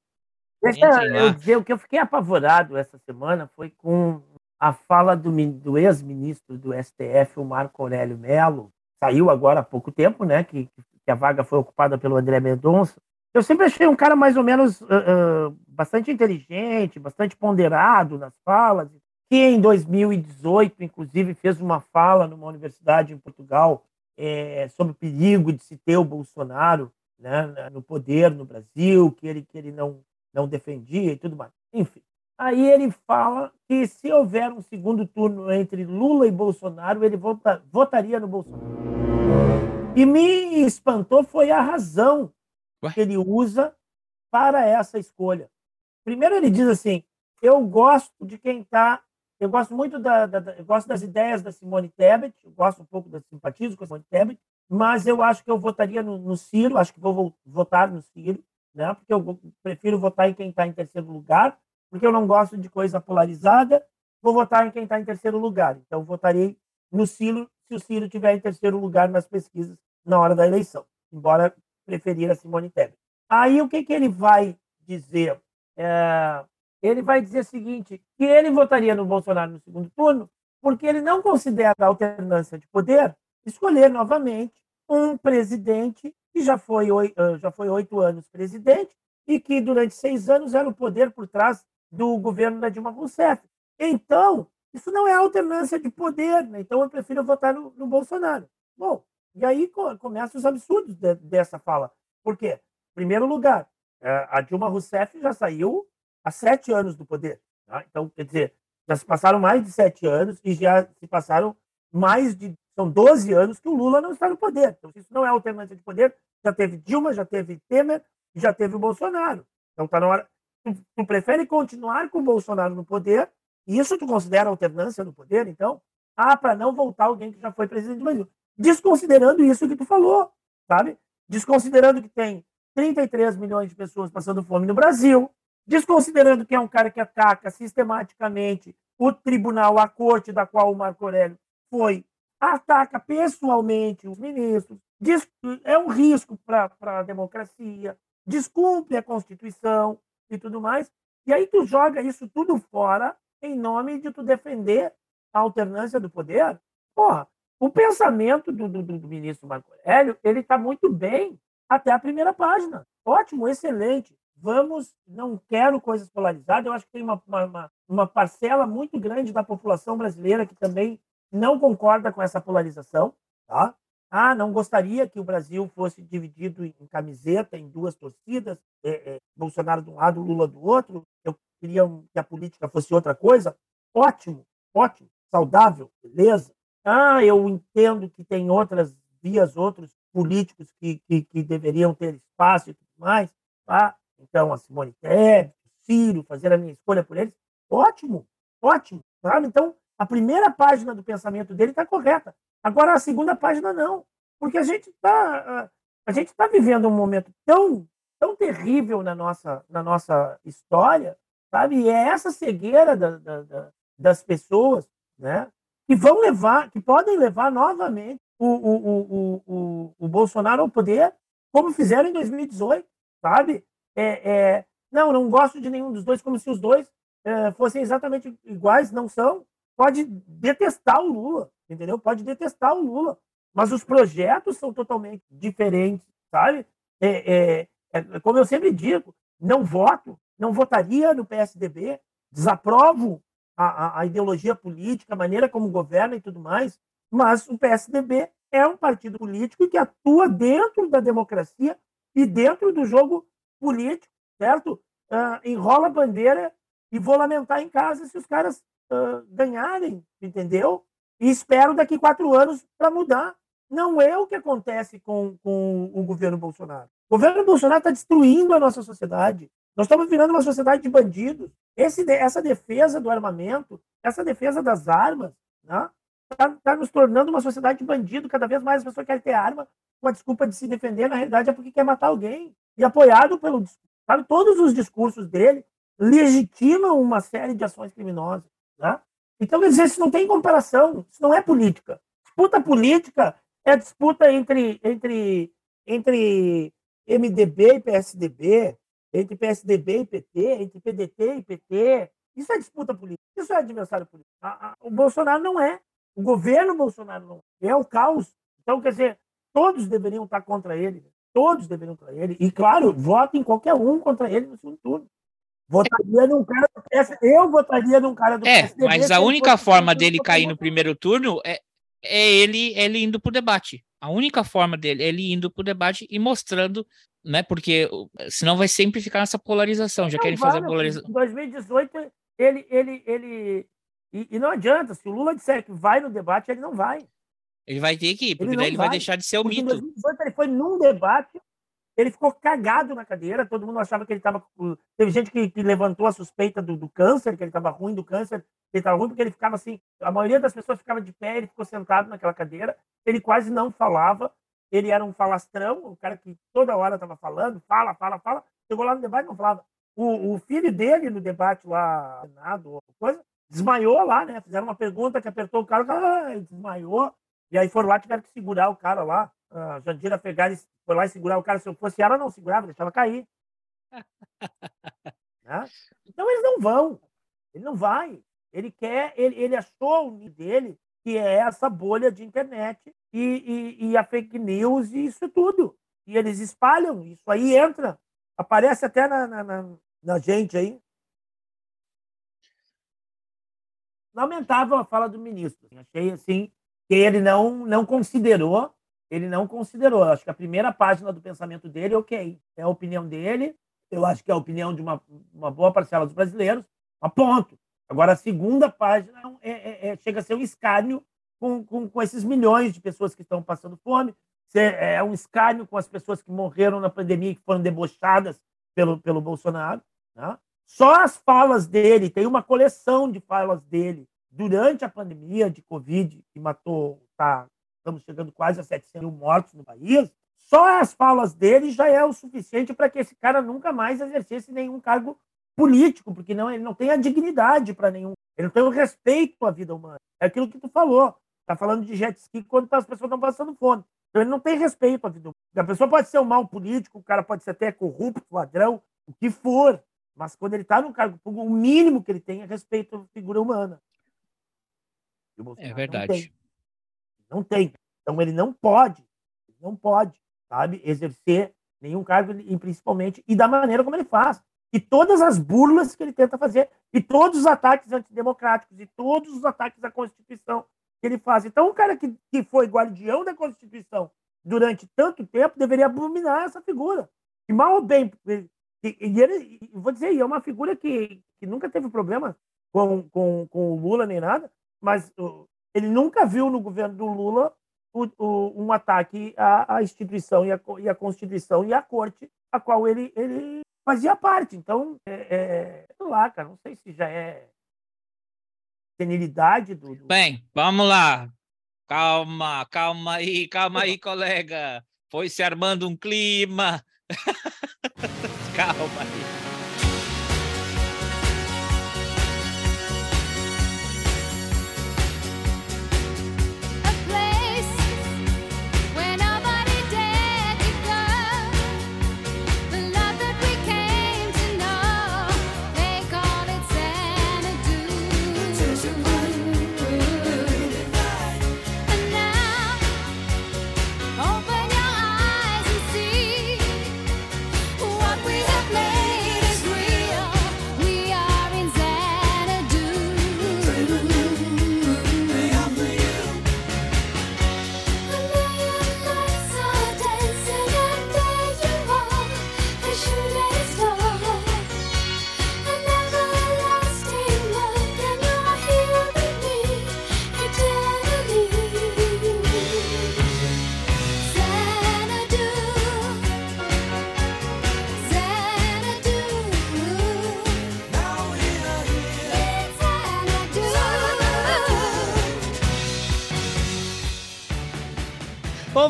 Deixa eu dizer, o que eu fiquei apavorado essa semana foi com a fala do, do ex-ministro do STF, o Marco Aurélio Mello, saiu agora há pouco tempo, né, que, que a vaga foi ocupada pelo André Mendonça. Eu sempre achei um cara mais ou menos uh, uh, bastante inteligente, bastante ponderado nas falas, que em 2018, inclusive, fez uma fala numa universidade em Portugal é, sobre o perigo de se ter o Bolsonaro né, no poder no Brasil, que ele, que ele não não defendia e tudo mais. Enfim. Aí ele fala que se houver um segundo turno entre Lula e Bolsonaro, ele vota, votaria no Bolsonaro. E me espantou foi a razão Ué? que ele usa para essa escolha. Primeiro ele diz assim: eu gosto de quem está, eu gosto muito da, da, eu gosto das ideias da Simone Tebet, eu gosto um pouco da simpatia com a Simone Tebet, mas eu acho que eu votaria no, no Ciro, acho que vou votar no Ciro né? porque eu prefiro votar em quem está em terceiro lugar, porque eu não gosto de coisa polarizada, vou votar em quem está em terceiro lugar. Então, votarei no Ciro, se o Ciro tiver em terceiro lugar nas pesquisas na hora da eleição, embora preferir a Simone Tebet. Aí o que, que ele vai dizer? É, ele vai dizer o seguinte, que ele votaria no Bolsonaro no segundo turno, porque ele não considera a alternância de poder escolher novamente um presidente que já foi, já foi oito anos presidente e que durante seis anos era o poder por trás do governo da Dilma Rousseff. Então, isso não é alternância de poder, né? então eu prefiro votar no, no Bolsonaro. Bom, e aí começam os absurdos de, dessa fala. Por quê? Em primeiro lugar, é, a Dilma Rousseff já saiu há sete anos do poder. Tá? Então, quer dizer, já se passaram mais de sete anos e já se passaram mais de. São 12 anos que o Lula não está no poder. Então, isso não é alternância de poder. Já teve Dilma, já teve Temer, já teve o Bolsonaro. Então, está na hora. Tu, tu prefere continuar com o Bolsonaro no poder isso tu considera alternância no poder, então? Ah, para não voltar alguém que já foi presidente do Brasil. Desconsiderando isso que tu falou, sabe? Desconsiderando que tem 33 milhões de pessoas passando fome no Brasil, desconsiderando que é um cara que ataca sistematicamente o tribunal, a corte da qual o Marco Aurélio foi, ataca pessoalmente os ministros, é um risco para a democracia, descumpre a Constituição e tudo mais. E aí tu joga isso tudo fora em nome de tu defender a alternância do poder. Porra, o pensamento do, do, do ministro Marco Aurélio, ele está muito bem até a primeira página. Ótimo, excelente. Vamos, não quero coisas polarizadas. Eu acho que tem uma, uma, uma parcela muito grande da população brasileira que também não concorda com essa polarização. Tá? Ah, não gostaria que o Brasil fosse dividido em camiseta, em duas torcidas, é, é, Bolsonaro de um lado, Lula do outro. Eu queriam que a política fosse outra coisa, ótimo, ótimo, saudável, beleza. Ah, eu entendo que tem outras vias, outros políticos que, que, que deveriam ter espaço e tudo mais. Tá? Então, a Simone Tebet, o Ciro, fazer a minha escolha por eles, ótimo, ótimo. Sabe? Então, a primeira página do pensamento dele está correta. Agora, a segunda página não. Porque a gente está a gente tá vivendo um momento tão, tão terrível na nossa, na nossa história sabe? E é essa cegueira da, da, da, das pessoas, né? Que vão levar, que podem levar novamente o, o, o, o, o Bolsonaro ao poder, como fizeram em 2018, sabe? É, é, não, não gosto de nenhum dos dois, como se os dois é, fossem exatamente iguais, não são. Pode detestar o Lula, entendeu? Pode detestar o Lula, mas os projetos são totalmente diferentes, sabe? É, é, é, como eu sempre digo, não voto não votaria no PSDB, desaprovo a, a, a ideologia política, a maneira como governa e tudo mais, mas o PSDB é um partido político que atua dentro da democracia e dentro do jogo político, certo? Uh, enrola a bandeira e vou lamentar em casa se os caras ganharem, entendeu? E espero daqui quatro anos para mudar. Não é o que acontece com, com o governo Bolsonaro. O governo Bolsonaro está destruindo a nossa sociedade. Nós estamos virando uma sociedade de bandidos. Esse, essa defesa do armamento, essa defesa das armas, está né, tá, tá nos tornando uma sociedade de bandido. Cada vez mais as pessoas querem ter arma com a desculpa de se defender, na realidade é porque quer matar alguém. E apoiado pelo. Todos os discursos dele legitimam uma série de ações criminosas. Né? Então, quer dizer, isso não tem comparação, isso não é política. Disputa política é disputa entre, entre, entre MDB e PSDB, entre PSDB e PT, entre PDT e PT. Isso é disputa política, isso é adversário político. o Bolsonaro não é. O governo Bolsonaro não é. É o caos. Então, quer dizer, todos deveriam estar contra ele. Todos deveriam contra ele. E, claro, votem qualquer um contra ele no segundo turno. Votaria num cara do PSDB. Eu votaria num cara do é, PSDB. Mas a única forma dele cair no primeiro turno é, é ele, ele indo para o debate. A única forma dele é ele indo para o debate e mostrando né? Porque senão vai sempre ficar nessa polarização. Já não querem fazer polarização. Em 2018, ele. ele, ele e, e, não adianta, se o Lula disser que vai no debate, ele não vai. Ele vai ter que ir, porque ele daí ele vai, vai deixar de ser o mito. Em 2018, ele foi num debate, ele ficou cagado na cadeira, todo mundo achava que ele estava. Teve gente que, que, levantou a suspeita do, do câncer, que ele estava ruim do câncer, ele estava ruim porque ele ficava assim. A maioria das pessoas ficava de pé, ele ficou sentado naquela cadeira, ele quase não falava ele era um falastrão, um cara que toda hora estava falando, fala, fala, fala. Chegou lá no debate não falava. O, o filho dele no debate lá, Senado, coisa, desmaiou lá, né? Fizeram uma pergunta que apertou o cara, o cara ah, desmaiou. E aí foram lá, tiveram que segurar o cara lá. A Jandira Fegari foi lá e segurar o cara. Se eu fosse ela, não segurava, deixava cair. né? Então eles não vão. Ele não vai. Ele quer, ele, ele achou o nicho dele, que é essa bolha de internet e, e, e a fake news e isso tudo. E eles espalham, isso aí entra, aparece até na, na, na, na gente aí. Lamentável a fala do ministro. Achei assim que ele não, não considerou, ele não considerou. Acho que a primeira página do pensamento dele, ok, é a opinião dele, eu acho que é a opinião de uma, uma boa parcela dos brasileiros, a ponto. Agora, a segunda página é, é, é, chega a ser um escárnio com, com, com, esses milhões de pessoas que estão passando fome, é um escárnio com as pessoas que morreram na pandemia que foram debochadas pelo, pelo Bolsonaro. Né? Só as falas dele, tem uma coleção de falas dele durante a pandemia de Covid, que matou, tá, estamos chegando quase a 700 mil mortos no país, só as falas dele já é o suficiente para que esse cara nunca mais exercesse nenhum cargo político, porque não, ele não tem a dignidade para nenhum. Ele não tem o respeito à vida humana. É aquilo que tu falou. Tá falando de jet ski quando as pessoas estão passando fome. Então ele não tem respeito à vida humana. A pessoa pode ser um mau político, o cara pode ser até corrupto, ladrão, o que for. Mas quando ele está no cargo público, o mínimo que ele tem é respeito à figura humana. É verdade. Não tem. Então ele não pode, não pode, sabe, exercer nenhum cargo, e principalmente, e da maneira como ele faz e todas as burlas que ele tenta fazer, e todos os ataques antidemocráticos, e todos os ataques à Constituição que ele faz. Então, um cara que, que foi guardião da Constituição durante tanto tempo deveria abominar essa figura. E mal ou bem, e, e ele, e vou dizer, é uma figura que, que nunca teve problema com, com, com o Lula nem nada, mas ele nunca viu no governo do Lula o, o, um ataque à, à instituição e à, e à Constituição e à Corte, a qual ele, ele fazia parte. Então, é, é, sei lá, cara, não sei se já é senilidade do, do... Bem, vamos lá. Calma, calma aí, calma aí, colega. Foi se armando um clima. calma aí.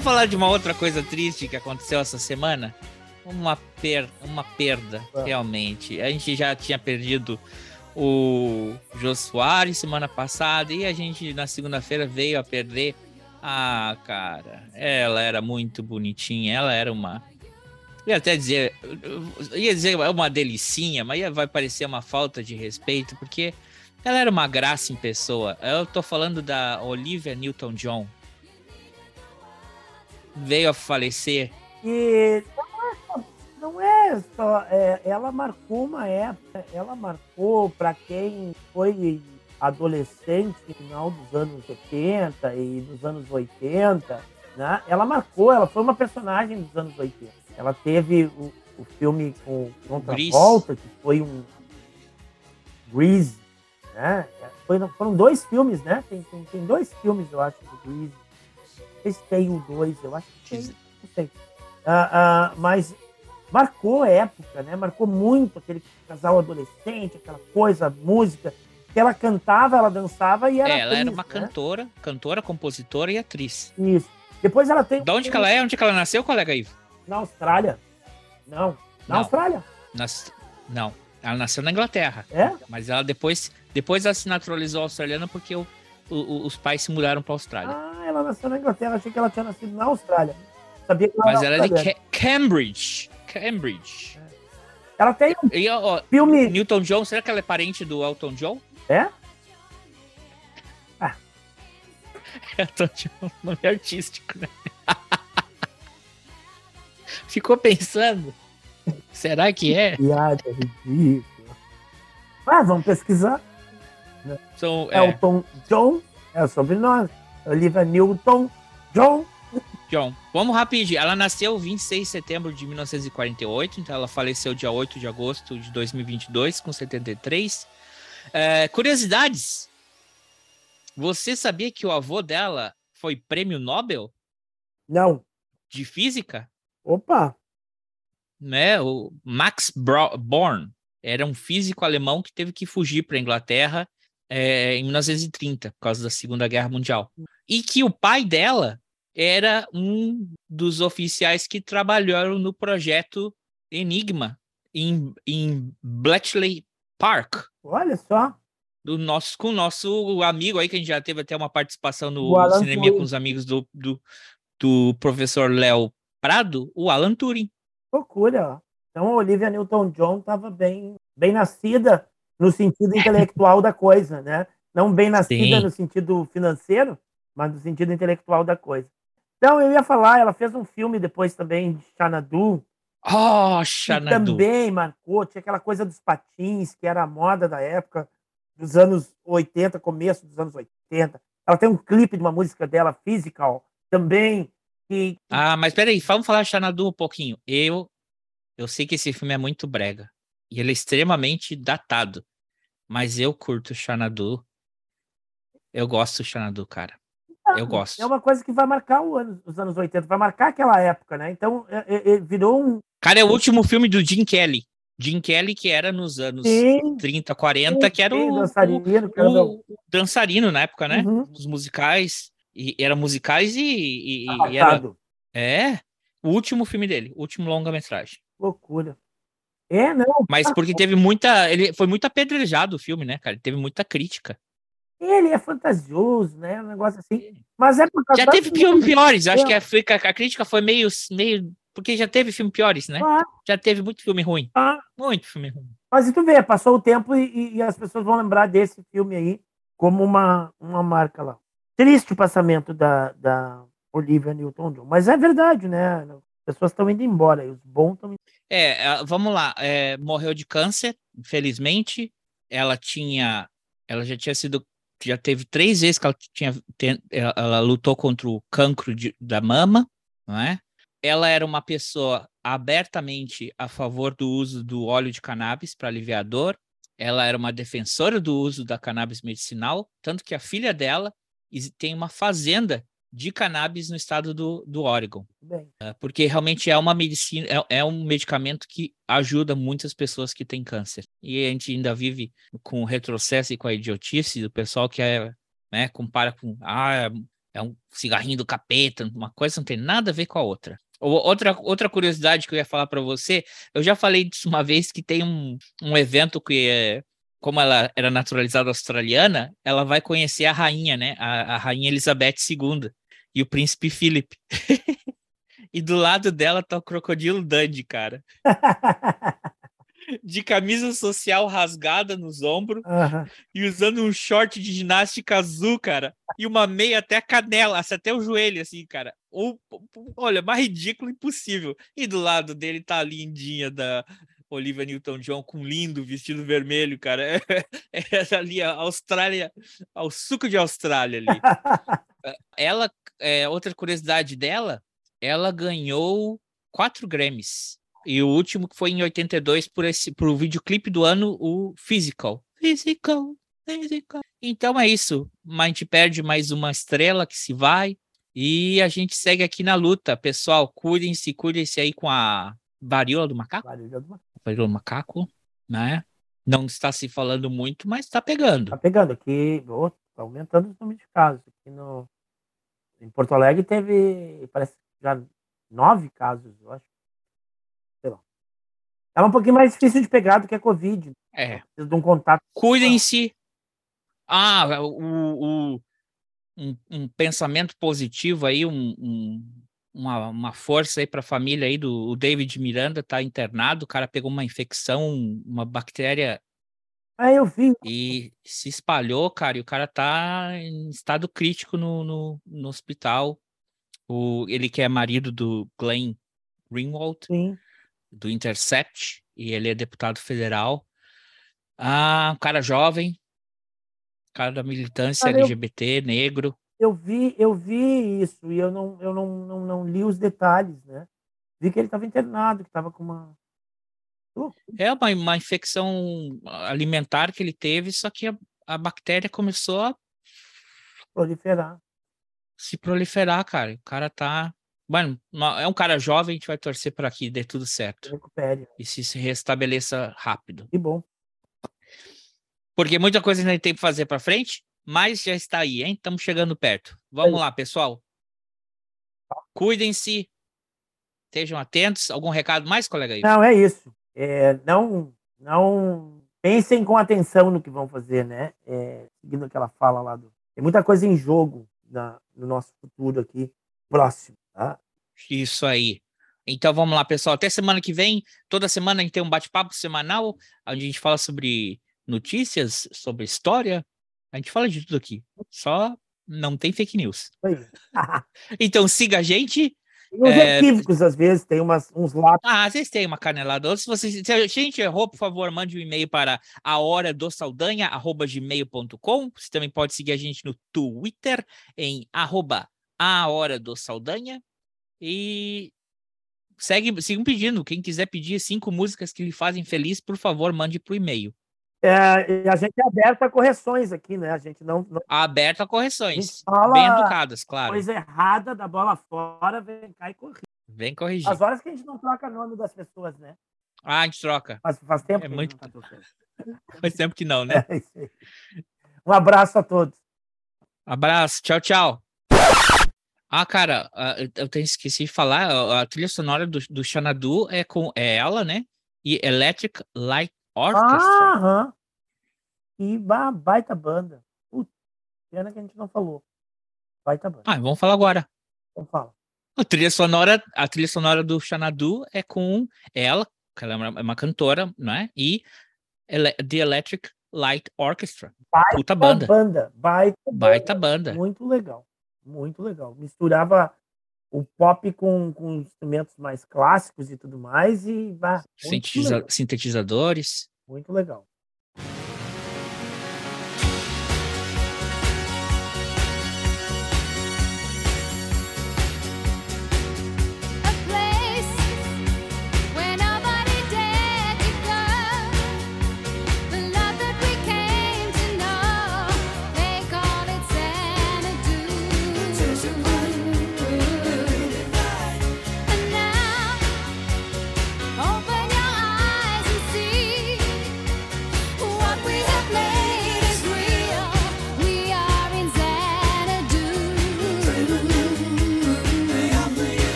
Vamos falar de uma outra coisa triste que aconteceu essa semana? Uma, per uma perda, ah. realmente. A gente já tinha perdido o Jô Soares semana passada e a gente na segunda-feira veio a perder. Ah, cara, ela era muito bonitinha, ela era uma. ia até dizer, ia dizer é uma delicinha, mas vai parecer uma falta de respeito, porque ela era uma graça em pessoa. Eu tô falando da Olivia Newton-John, veio a falecer. E não é só. É, ela marcou uma época, ela marcou para quem foi adolescente no final dos anos 70 e dos anos 80, né? Ela marcou, ela foi uma personagem dos anos 80. Ela teve o, o filme com Contra Volta, que foi um Grease, né? Foi, foram dois filmes, né? Tem, tem, tem dois filmes, eu acho, do Grease sei se tem o dois, eu acho que tem, não sei. Ah, ah, mas marcou a época, né? Marcou muito aquele casal adolescente, aquela coisa, música. Que ela cantava, ela dançava e era. É, ela atriz, era uma né? cantora, cantora, compositora e atriz. Isso. Depois ela tem. De onde que ela é? Onde que ela nasceu, colega Ivo? Na Austrália. Não. Na não. Austrália? Nas... Não. Ela nasceu na Inglaterra. É? Mas ela depois, depois ela se naturalizou australiana porque o, o, os pais se mudaram para a Austrália. Ah, ela nasceu na Inglaterra, achei que ela tinha nascido na Austrália. Sabia que ela Mas era é de. Ca- Cambridge. Cambridge. Ela tem um E, ó, filme. Newton John, será que ela é parente do Elton John? É? Elton John, nome artístico, né? Ficou pensando? Será que é? Piada ridícula. Ah, vamos pesquisar. São, é, Elton John é o sobrenome. Olivia Newton John. John. Vamos rapidinho. Ela nasceu 26 de setembro de 1948, então ela faleceu dia 8 de agosto de 2022, com 73. É, curiosidades. Você sabia que o avô dela foi prêmio Nobel Não. de física? Opa. né? O Max Born era um físico alemão que teve que fugir para a Inglaterra eh, em 1930 por causa da Segunda Guerra Mundial. E que o pai dela era um dos oficiais que trabalharam no projeto Enigma em, em Bletchley Park. Olha só. Do nosso, com o nosso amigo aí, que a gente já teve até uma participação no Cinema Turing. com os amigos do, do, do professor Léo Prado, o Alan Turing. Loucura. Então a Olivia Newton-John estava bem, bem nascida no sentido intelectual da coisa, né? Não bem nascida Sim. no sentido financeiro, mas no sentido intelectual da coisa. Então eu ia falar, ela fez um filme depois também de Xanadu, Oh, que Xanadu. também marcou, tinha aquela coisa dos patins, que era a moda da época, dos anos 80, começo dos anos 80. Ela tem um clipe de uma música dela, Physical, também, que Ah, mas peraí, vamos falar de Xanadu um pouquinho. Eu, eu sei que esse filme é muito brega. E ele é extremamente datado. Mas eu curto Xanadu. Eu gosto do Xanadu, cara. Eu gosto. é uma coisa que vai marcar o ano- os anos 80, vai marcar aquela época, né? Então é- é- é- virou um. Cara, é o último filme do Jim Kelly. Jim Kelly, que era nos anos Sim, 30, 40, que era sim, o, dançarino, o- meu- o dançarino na época, né? Uhum. Os musicais. E era musicais e, e- e era. É. O último filme dele, o último longa-metragem. Loucura. É, não. Mas porque teve muita. Ele foi muito apedrejado o filme, né, cara? Teve muita crítica. Ele é fantasioso, né? Um negócio assim. Mas é por causa Já teve filmes piores. Acho É. que a, fica- a crítica foi meio, meio. Porque já teve filme piores, né? Ah, Já teve muito filme ruim. ah. Muito filme ruim. Mas e tu vê, passou o tempo e, e- e as pessoas vão lembrar desse filme aí como uma, uma marca lá. Triste o passamento da, da Olivia Newton-John. Mas é verdade, né? As pessoas estão indo embora e os bons estão indo É, ah, vamos lá. é, morreu de câncer, infelizmente. Ela tinha. Ela já tinha sido. Já teve três vezes que ela tinha. ela, lutou contra o cancro de- da mama, não é? Ela era uma pessoa abertamente a favor do uso do óleo de cannabis para aliviar dor. Ela era uma defensora do uso da cannabis medicinal, tanto que a filha dela tem uma fazenda de cannabis no estado do, do Oregon bem. porque realmente é uma medicina, é, é um medicamento que ajuda muitas pessoas que têm câncer. E a gente ainda vive com o retrocesso e com a idiotice do pessoal que é, né, compara com, ah, é um cigarrinho do capeta, uma coisa não tem nada a ver com a outra. Ou- Outra, outra curiosidade que eu ia falar para você, eu já falei disso uma vez que tem um, um evento que é, como ela era naturalizada australiana, ela vai conhecer a rainha, né? A, a rainha Elizabeth II e o príncipe Philip. E do lado dela tá o crocodilo Dundee, cara. De camisa social rasgada nos ombros Aham. e usando um short de ginástica azul, cara. E uma meia até a canela, até o joelho, assim, cara. Ou, olha, mais ridículo impossível. E do lado dele tá a lindinha da Olivia Newton-John com um lindo vestido vermelho, cara. É, é ali a Austrália, ao suco de Austrália ali. ela, é, outra curiosidade dela, ela ganhou quatro Grammys. E o último que foi em 82 por esse pro videoclipe do ano, o Physical. Physical, Physical. Então é isso. A gente perde mais uma estrela que se vai. E a gente segue aqui na luta. Pessoal, cuidem-se, cuidem-se aí com a varíola do macaco. Varíola do Varíola do macaco, né? Não está se falando muito, mas está pegando. Tá pegando aqui, ô, tá aumentando os números de casos. Aqui no, em Porto Alegre teve, parece já nove casos, eu acho. Sei lá. É um pouquinho mais difícil de pegar do que a Covid. É. Precisa de um contato. Cuidem-se. Ah, o, o- um, um pensamento positivo aí, um, um, uma, uma força aí para a família aí do o David Miranda tá internado, o cara pegou uma infecção, uma bactéria Ah, eu vi. e se espalhou, cara, e o cara tá em estado crítico no, no, no hospital. O, ele que é marido do Glenn Greenwald, Sim. do Intercept, e ele é deputado federal. Ah, um cara jovem, cara da militância Cara, eu- LGBT, negro. Eu vi, eu vi isso e eu não, eu não, não, não li os detalhes, né? Vi que ele estava internado, que estava com uma. É uma, uma infecção alimentar que ele teve, só que a, a bactéria começou a proliferar. se proliferar, cara. O cara tá. Mano, é um cara jovem, a gente vai torcer para que dê tudo certo Recupere. e se, se restabeleça rápido. Que bom. Porque muita coisa ainda tem para fazer para frente, mas já está aí, hein? Estamos chegando perto. Vamos lá, pessoal. Cuidem-se. Estejam atentos. Algum recado mais, colega aí? Não, é isso. É, não, não pensem com atenção no que vão fazer, né? É, seguindo aquela fala lá do. Tem muita coisa em jogo na, no nosso futuro aqui próximo, tá? Isso aí. Então vamos lá, pessoal. Até semana que vem. Toda semana a gente tem um bate-papo semanal, onde a gente fala sobre notícias, sobre história. A gente fala de tudo aqui. Só não tem fake news. Aí. Então siga a gente. Tem uns É, equívocos, às vezes, tem umas, uns lápis. Ah, vocês têm uma canelada. Ou Se, vocês, se a gente errou, por favor, mande um e-mail para a hora do gmail.com. Você também pode seguir a gente no Twitter em arroba a hora do Saldanha. E segue, sigam pedindo. Quem quiser pedir cinco músicas que lhe fazem feliz, por favor, mande para o e-mail. É, e a gente é aberto a correções aqui, né? A gente não, não Aberto a a correções. fala Bem educadas, claro. coisa errada da bola fora, vem cá e corrige. Vem corrigir. As horas que a gente não troca nome das pessoas, né? Ah, a gente troca. Faz, faz tempo É que a muito- não tá. Faz tempo que não, né? É. Um abraço a todos. Abraço, tchau, tchau. Ah, cara, ah, eu- tenho esqueci de falar, a- a trilha sonora do, do Xanadu é com é ela, né? E Electric Light Orchestra. Ah, aham. E ba- baita banda. Putz, pena que a gente não falou. Baita banda. Ah, vamos falar agora. Então fala. A trilha sonora, a trilha sonora do Xanadu é com ela, que ela é uma, é cantora, né? E The Electric Light Orchestra. Puta banda. Banda. Baita, Baita banda. banda. Muito legal. Muito legal. Misturava o pop com, com instrumentos mais clássicos e tudo mais. E bah, Sintetiza- sintetizadores. muito legal.